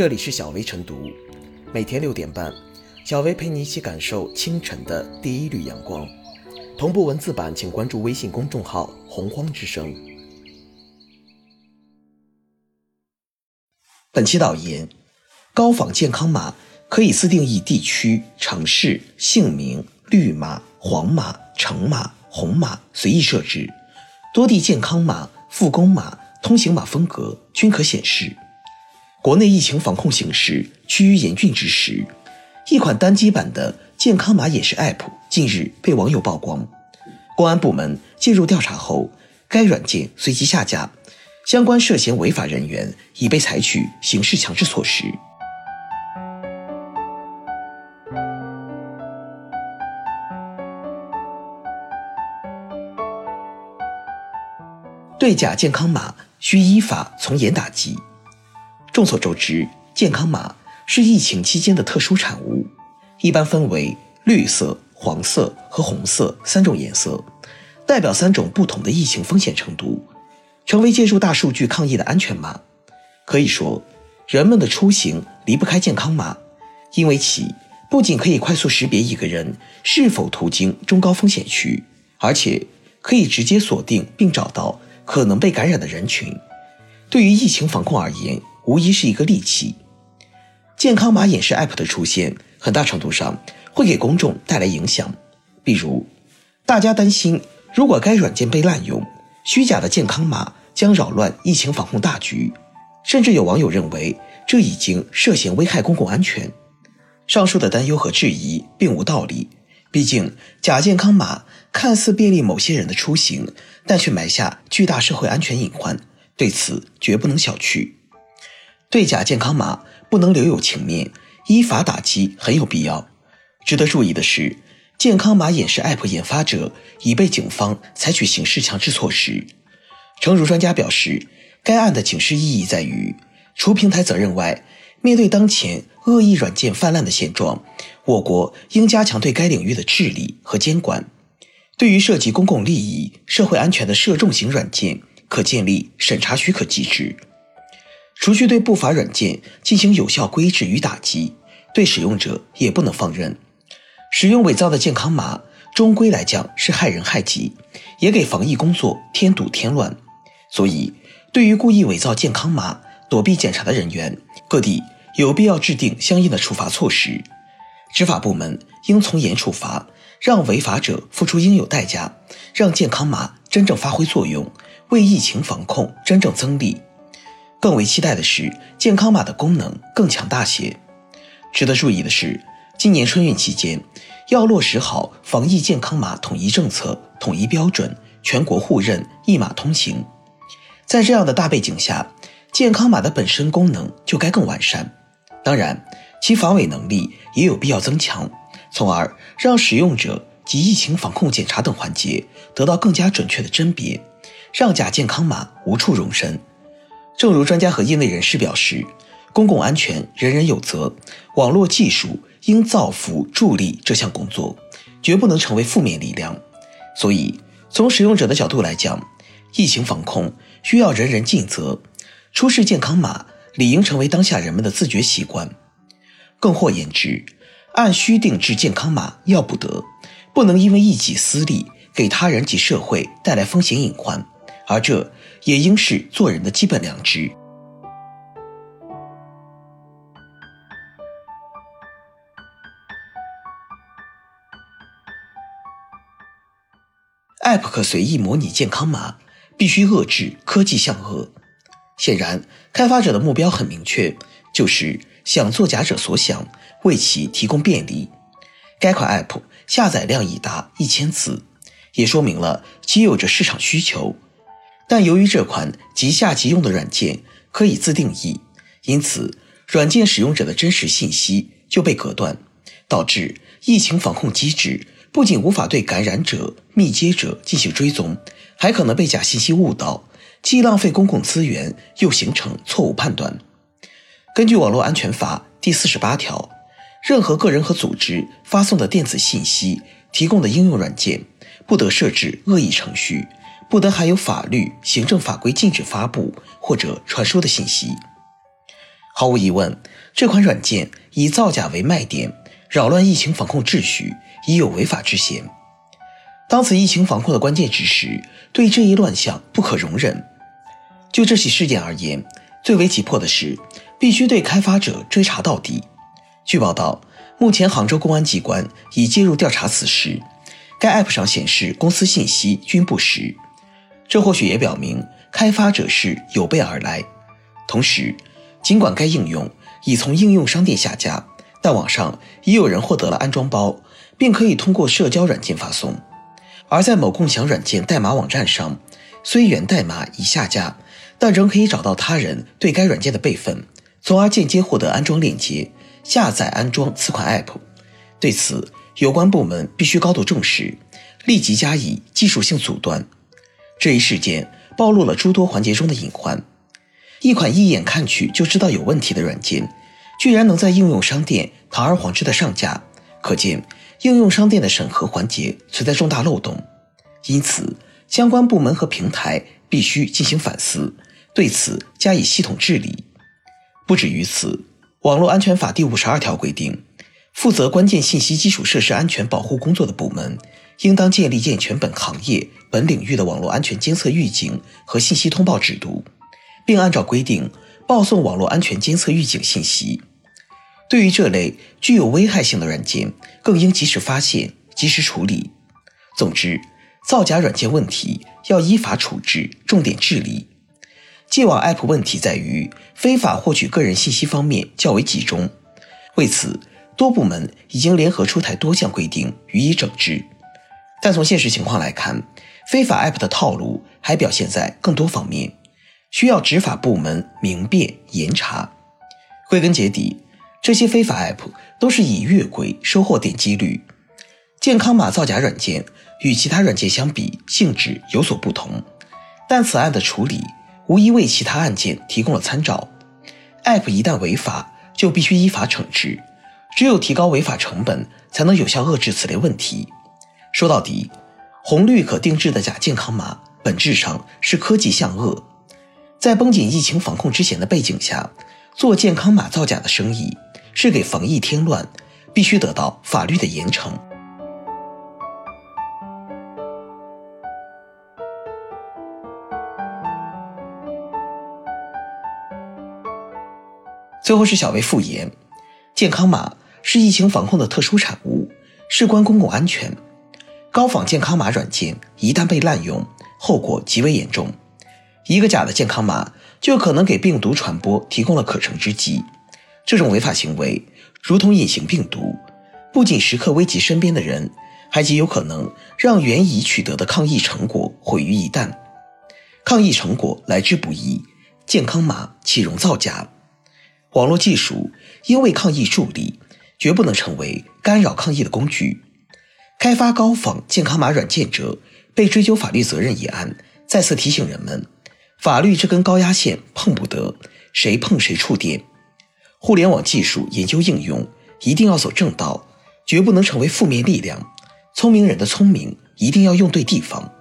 这里是小薇晨读，每天六点半，小薇陪你一起感受清晨的第一缕阳光。同步文字版，请关注微信公众号“洪荒之声”。本期导言：高仿健康码可以自定义地区、城市、姓名、绿码、黄码、橙码、红码，随意设置。多地健康码、复工码、通行码风格均可显示。国内疫情防控形势趋于严峻之时，一款单机版的健康码演示 App 近日被网友曝光。公安部门介入调查后，该软件随即下架，相关涉嫌违法人员已被采取刑事强制措施。对假健康码需依法从严打击。众所周知，健康码是疫情期间的特殊产物，一般分为绿色、黄色和红色三种颜色，代表三种不同的疫情风险程度，成为借助大数据抗疫的安全码。可以说，人们的出行离不开健康码，因为其不仅可以快速识别一个人是否途经中高风险区，而且可以直接锁定并找到可能被感染的人群。对于疫情防控而言，无疑是一个利器。健康码演示 App 的出现，很大程度上会给公众带来影响。比如，大家担心，如果该软件被滥用，虚假的健康码将扰乱疫情防控大局。甚至有网友认为，这已经涉嫌危害公共安全。上述的担忧和质疑并无道理。毕竟，假健康码看似便利某些人的出行，但却埋下巨大社会安全隐患。对此，绝不能小觑。对假健康码不能留有情面，依法打击很有必要。值得注意的是，健康码演示 App 研发者已被警方采取刑事强制措施。诚如专家表示，该案的警示意义在于，除平台责任外，面对当前恶意软件泛滥的现状，我国应加强对该领域的治理和监管。对于涉及公共利益、社会安全的涉重型软件，可建立审查许可机制。除去对不法软件进行有效规制与打击，对使用者也不能放任。使用伪造的健康码，终归来讲是害人害己，也给防疫工作添堵添乱。所以，对于故意伪造健康码、躲避检查的人员，各地有必要制定相应的处罚措施。执法部门应从严处罚，让违法者付出应有代价，让健康码真正发挥作用，为疫情防控真正增力。更为期待的是，健康码的功能更强大些。值得注意的是，今年春运期间要落实好防疫健康码统一政策、统一标准、全国互认、一码通行。在这样的大背景下，健康码的本身功能就该更完善。当然，其防伪能力也有必要增强，从而让使用者及疫情防控检查等环节得到更加准确的甄别，让假健康码无处容身。正如专家和业内人士表示，公共安全人人有责，网络技术应造福助力这项工作，绝不能成为负面力量。所以，从使用者的角度来讲，疫情防控需要人人尽责，出示健康码理应成为当下人们的自觉习惯。更或言之，按需定制健康码要不得，不能因为一己私利给他人及社会带来风险隐患。而这也应是做人的基本良知。App 可随意模拟健康码，必须遏制科技向恶。显然，开发者的目标很明确，就是想作假者所想，为其提供便利。该款 App 下载量已达一千次，也说明了其有着市场需求。但由于这款即下即用的软件可以自定义，因此软件使用者的真实信息就被隔断，导致疫情防控机制不仅无法对感染者、密接者进行追踪，还可能被假信息误导，既浪费公共资源，又形成错误判断。根据网络安全法第四十八条，任何个人和组织发送的电子信息、提供的应用软件，不得设置恶意程序。不得含有法律、行政法规禁止发布或者传输的信息。毫无疑问，这款软件以造假为卖点，扰乱疫情防控秩序，已有违法之嫌。当此疫情防控的关键之时，对这一乱象不可容忍。就这起事件而言，最为急迫的是，必须对开发者追查到底。据报道，目前杭州公安机关已介入调查此事。该 App 上显示公司信息均不实，这或许也表明开发者是有备而来。同时，尽管该应用已从应用商店下架，但网上已有人获得了安装包，并可以通过社交软件发送。而在某共享软件代码网站上，虽源代码已下架，但仍可以找到他人对该软件的备份，从而间接获得安装链接，下载安装此款 App。对此，有关部门必须高度重视，立即加以技术性阻断。这一事件暴露了诸多环节中的隐患。一款一眼看去就知道有问题的软件，居然能在应用商店堂而皇之的上架，可见应用商店的审核环节存在重大漏洞。因此，相关部门和平台必须进行反思，对此加以系统治理。不止于此，《网络安全法》第五十二条规定。负责关键信息基础设施安全保护工作的部门，应当建立健全本行业、本领域的网络安全监测预警和信息通报制度，并按照规定报送网络安全监测预警信息。对于这类具有危害性的软件，更应及时发现、及时处理。总之，造假软件问题要依法处置，重点治理。戒网 App 问题在于非法获取个人信息方面较为集中，为此。多部门已经联合出台多项规定予以整治，但从现实情况来看，非法 App 的套路还表现在更多方面，需要执法部门明辨严查。归根结底，这些非法 App 都是以越轨收获点击率。健康码造假软件与其他软件相比性质有所不同，但此案的处理无疑为其他案件提供了参照。App 一旦违法，就必须依法惩治。只有提高违法成本，才能有效遏制此类问题。说到底，红绿可定制的假健康码本质上是科技向恶。在绷紧疫情防控之前的背景下，做健康码造假的生意是给防疫添乱，必须得到法律的严惩。最后是小薇复言，健康码。是疫情防控的特殊产物，事关公共安全。高仿健康码软件一旦被滥用，后果极为严重。一个假的健康码就可能给病毒传播提供了可乘之机。这种违法行为如同隐形病毒，不仅时刻危及身边的人，还极有可能让原已取得的抗疫成果毁于一旦。抗疫成果来之不易，健康码岂容造假？网络技术应为抗疫助力。绝不能成为干扰抗疫的工具。开发高仿健康码软件者被追究法律责任一案，再次提醒人们：法律这根高压线碰不得，谁碰谁触电。互联网技术研究应用一定要走正道，绝不能成为负面力量。聪明人的聪明一定要用对地方。